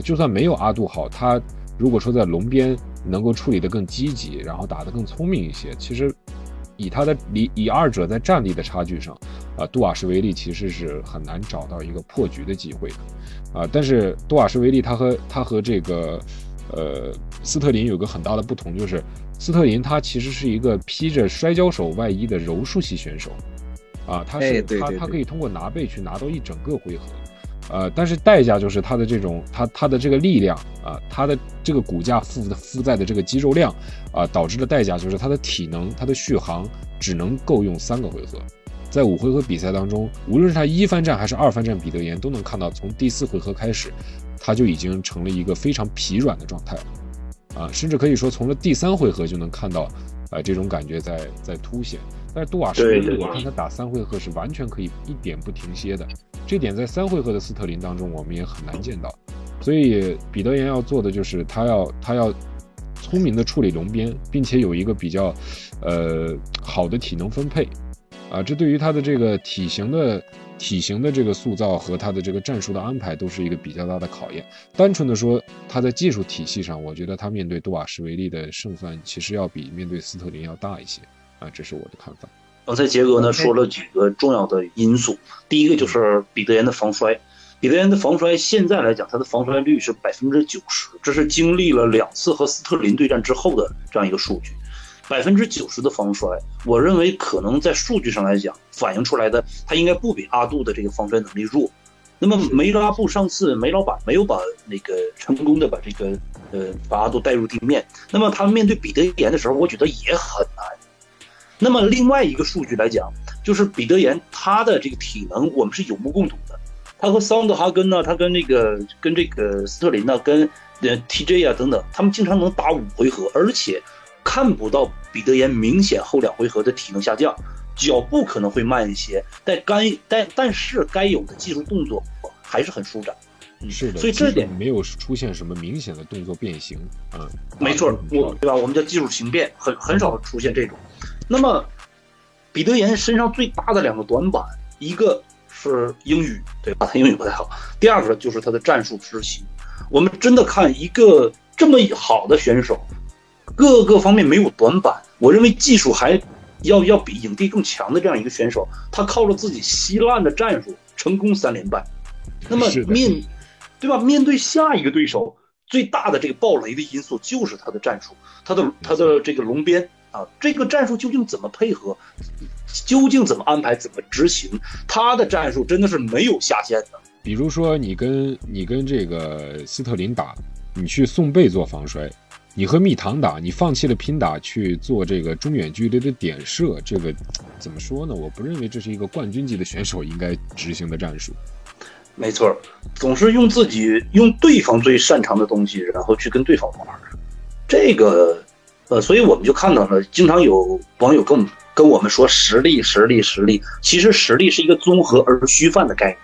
就算没有阿杜好，他如果说在龙边。能够处理得更积极，然后打得更聪明一些。其实，以他的以以二者在战力的差距上，啊，杜瓦什维利其实是很难找到一个破局的机会的，啊，但是杜瓦什维利他和他和这个呃斯特林有个很大的不同，就是斯特林他其实是一个披着摔跤手外衣的柔术系选手，啊，他是他他可以通过拿背去拿到一整个回合。呃，但是代价就是他的这种，他他的这个力量啊，他的这个骨架负的负载的这个肌肉量啊，导致的代价就是他的体能，他的续航只能够用三个回合。在五回合比赛当中，无论是他一番战还是二番战，彼得岩都能看到，从第四回合开始，他就已经成了一个非常疲软的状态了，啊，甚至可以说从了第三回合就能看到，啊，这种感觉在在凸显。但是杜瓦什我看他打三回合是完全可以一点不停歇的。这点在三回合的斯特林当中，我们也很难见到，所以彼得岩要做的就是他要他要聪明的处理龙边，并且有一个比较呃好的体能分配，啊，这对于他的这个体型的体型的这个塑造和他的这个战术的安排都是一个比较大的考验。单纯的说他在技术体系上，我觉得他面对杜瓦什维利的胜算其实要比面对斯特林要大一些，啊，这是我的看法。刚才杰哥呢说了几个重要的因素，第一个就是彼得岩的防摔。彼得岩的防摔现在来讲，它的防摔率是百分之九十，这是经历了两次和斯特林对战之后的这样一个数据。百分之九十的防摔，我认为可能在数据上来讲反映出来的，他应该不比阿杜的这个防摔能力弱。那么梅拉布上次梅老板没有把那个成功的把这个呃把阿杜带入地面，那么他面对彼得岩的时候，我觉得也很难。那么另外一个数据来讲，就是彼得岩他的这个体能，我们是有目共睹的。他和桑德哈根呢，他跟那个跟这个斯特林呢，跟呃 TJ 啊等等，他们经常能打五回合，而且看不到彼得岩明显后两回合的体能下降，脚步可能会慢一些，但该但但是该有的技术动作还是很舒展。是的，所以这点没有出现什么明显的动作变形啊。没错，我对吧？我们叫技术形变，很很少出现这种。那么彼得岩身上最大的两个短板，一个。是英语对吧？他英语不太好。第二个就是他的战术执行。我们真的看一个这么好的选手，各个方面没有短板。我认为技术还要要比影帝更强的这样一个选手，他靠着自己稀烂的战术成功三连败。那么面对吧？面对下一个对手，最大的这个暴雷的因素就是他的战术，他的他的这个龙鞭。啊，这个战术究竟怎么配合？究竟怎么安排？怎么执行？他的战术真的是没有下限的。比如说，你跟你跟这个斯特林打，你去送背做防摔；你和蜜糖打，你放弃了拼打去做这个中远距离的点射。这个怎么说呢？我不认为这是一个冠军级的选手应该执行的战术。没错，总是用自己用对方最擅长的东西，然后去跟对方玩。这个。呃，所以我们就看到了，经常有网友跟我们跟我们说实力、实力、实力。其实实力是一个综合而虚泛的概念，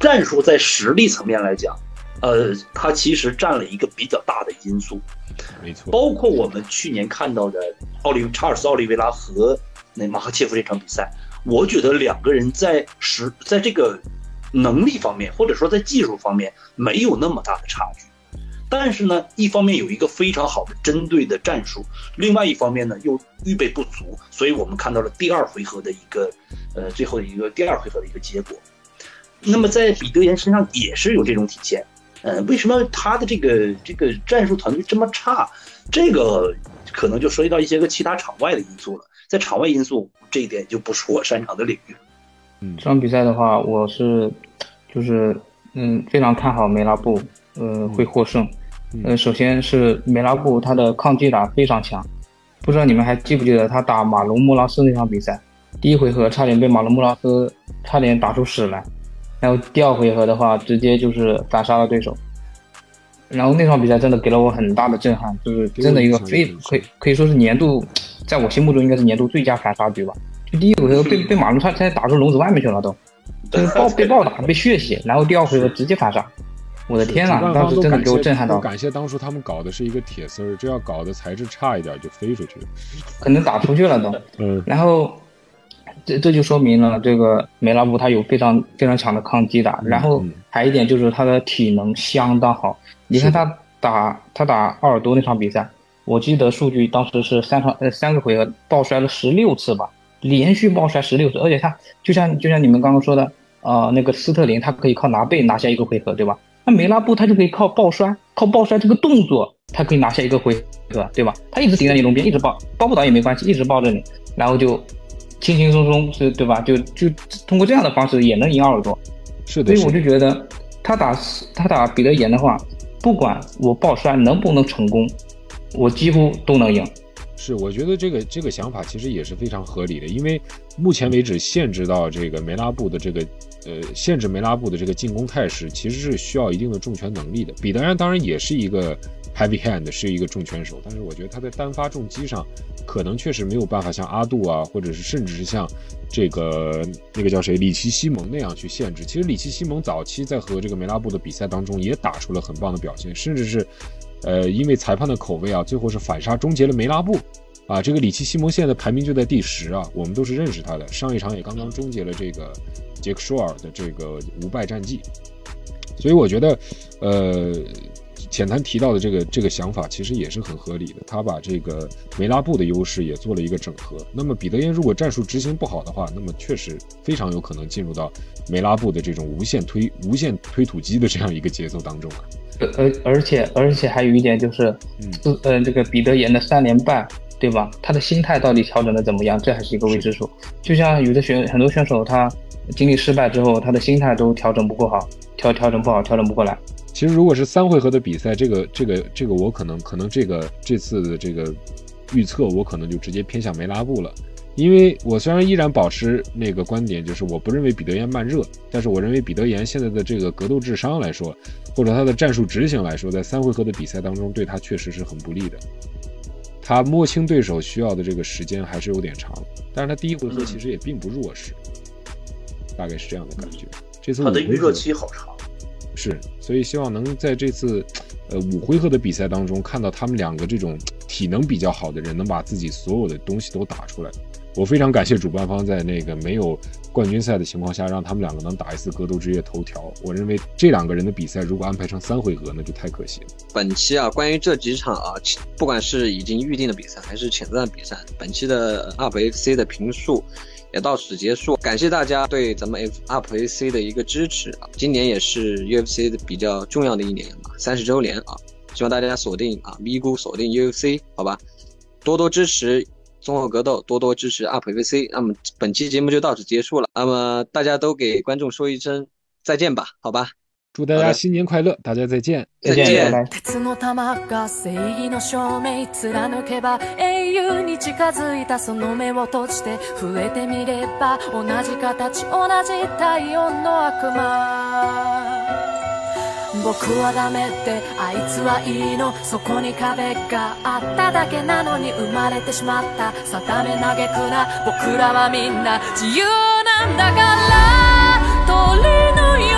战术在实力层面来讲，呃，它其实占了一个比较大的因素。没错，包括我们去年看到的奥利查尔斯奥利维拉和那马赫切夫这场比赛，我觉得两个人在实在这个能力方面，或者说在技术方面，没有那么大的差距。但是呢，一方面有一个非常好的针对的战术，另外一方面呢又预备不足，所以我们看到了第二回合的一个，呃，最后的一个第二回合的一个结果。那么在彼得岩身上也是有这种体现，呃，为什么他的这个这个战术团队这么差？这个可能就涉及到一些个其他场外的因素了。在场外因素这一点就不是我擅长的领域。嗯，这场比赛的话，我是就是嗯非常看好梅拉布，呃会获胜。呃，首先是梅拉布，他的抗击打非常强，不知道你们还记不记得他打马龙穆拉斯那场比赛，第一回合差点被马龙穆拉斯差点打出屎来，然后第二回合的话直接就是反杀了对手，然后那场比赛真的给了我很大的震撼，就是真的一个非可以可以说是年度，在我心目中应该是年度最佳反杀局吧，就第一回合被 被马龙差差点打出笼子外面去了都，就是暴被暴打被血洗，然后第二回合直接反杀。我的天呐！当时真的给我震撼到。感谢当初他们搞的是一个铁丝儿，这要搞的材质差一点就飞出去了，可能打出去了都。嗯。然后，这这就说明了这个梅拉布他有非常非常强的抗击打，然后还一点就是他的体能相当好。你看他打他打奥尔多那场比赛，我记得数据当时是三场呃三个回合爆摔了十六次吧，连续爆摔十六次，而且他就像就像你们刚刚说的，呃那个斯特林他可以靠拿背拿下一个回合，对吧？那梅拉布他就可以靠抱摔，靠抱摔这个动作，他可以拿下一个回合，对吧？他一直顶在你龙边，一直抱，抱不倒也没关系，一直抱着你，然后就轻轻松松，是对吧？就就通过这样的方式也能赢奥尔多。是的。所以我就觉得他打他打彼得岩的话，不管我抱摔能不能成功，我几乎都能赢。是，我觉得这个这个想法其实也是非常合理的，因为目前为止限制到这个梅拉布的这个，呃，限制梅拉布的这个进攻态势，其实是需要一定的重拳能力的。彼得安当然也是一个 heavy hand，是一个重拳手，但是我觉得他在单发重击上，可能确实没有办法像阿杜啊，或者是甚至是像这个那个叫谁里奇西蒙那样去限制。其实里奇西蒙早期在和这个梅拉布的比赛当中也打出了很棒的表现，甚至是。呃，因为裁判的口味啊，最后是反杀终结了梅拉布，啊，这个里奇西蒙现在排名就在第十啊，我们都是认识他的，上一场也刚刚终结了这个杰克舒尔的这个无败战绩，所以我觉得，呃，浅谈提到的这个这个想法其实也是很合理的，他把这个梅拉布的优势也做了一个整合。那么彼得岩如果战术执行不好的话，那么确实非常有可能进入到梅拉布的这种无限推无限推土机的这样一个节奏当中啊。而而且而且还有一点就是，嗯，呃，这个彼得岩的三连败，对吧？他的心态到底调整的怎么样？这还是一个未知数。就像有的选很多选手，他经历失败之后，他的心态都调整不够好，调调整不好，调整不过来。其实如果是三回合的比赛，这个这个这个我可能可能这个这次的这个预测，我可能就直接偏向梅拉布了。因为我虽然依然保持那个观点，就是我不认为彼得岩慢热，但是我认为彼得岩现在的这个格斗智商来说，或者他的战术执行来说，在三回合的比赛当中，对他确实是很不利的。他摸清对手需要的这个时间还是有点长，但是他第一回合其实也并不弱势，大概是这样的感觉。这次他的预热期好长，是，所以希望能在这次，呃五回合的比赛当中看到他们两个这种体能比较好的人能把自己所有的东西都打出来。我非常感谢主办方在那个没有冠军赛的情况下，让他们两个能打一次格斗之夜头条。我认为这两个人的比赛如果安排成三回合，那就太可惜了。本期啊，关于这几场啊，不管是已经预定的比赛还是潜在的比赛，本期的 UP FC 的评述也到此结束。感谢大家对咱们 F UP AC 的一个支持啊！今年也是 UFC 的比较重要的一年嘛，三十周年啊，希望大家锁定啊咪咕，锁定 UFC，好吧，多多支持。综合格斗，多多支持 UP VC。那么本期节目就到此结束了。那么大家都给观众说一声再见吧，好吧？祝大家新年快乐，大家再见，再见。僕はダメってあいつはいいのそこに壁があっただけなのに生まれてしまった定め嘆くな僕らはみんな自由なんだから。鳥のよ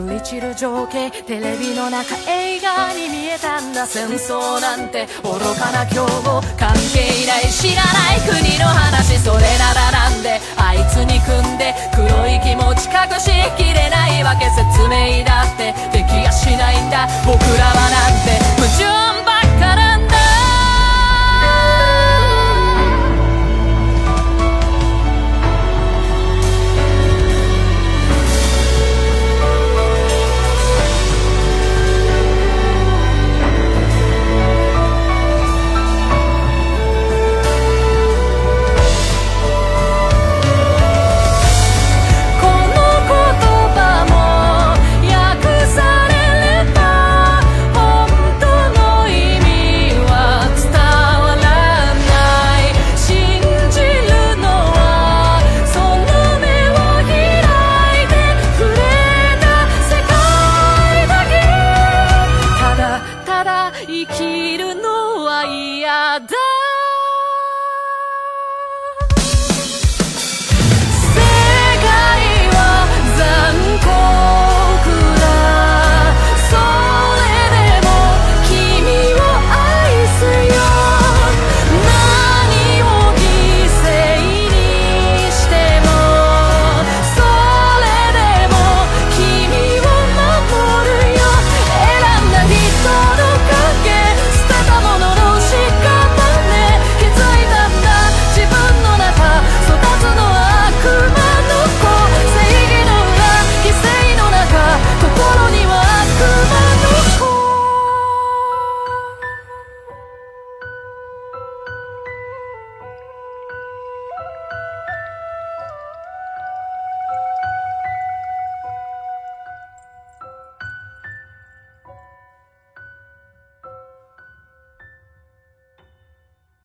降り散る情景テレビの中映画に見えたんだ戦争なんて。愚かな競合関係ない知らない国の話それならなんで。あいつに組んで黒い気持ち隠しきれないわけ説明だって。できやしないんだ。僕らはなんて。矛盾ばっかなんだ。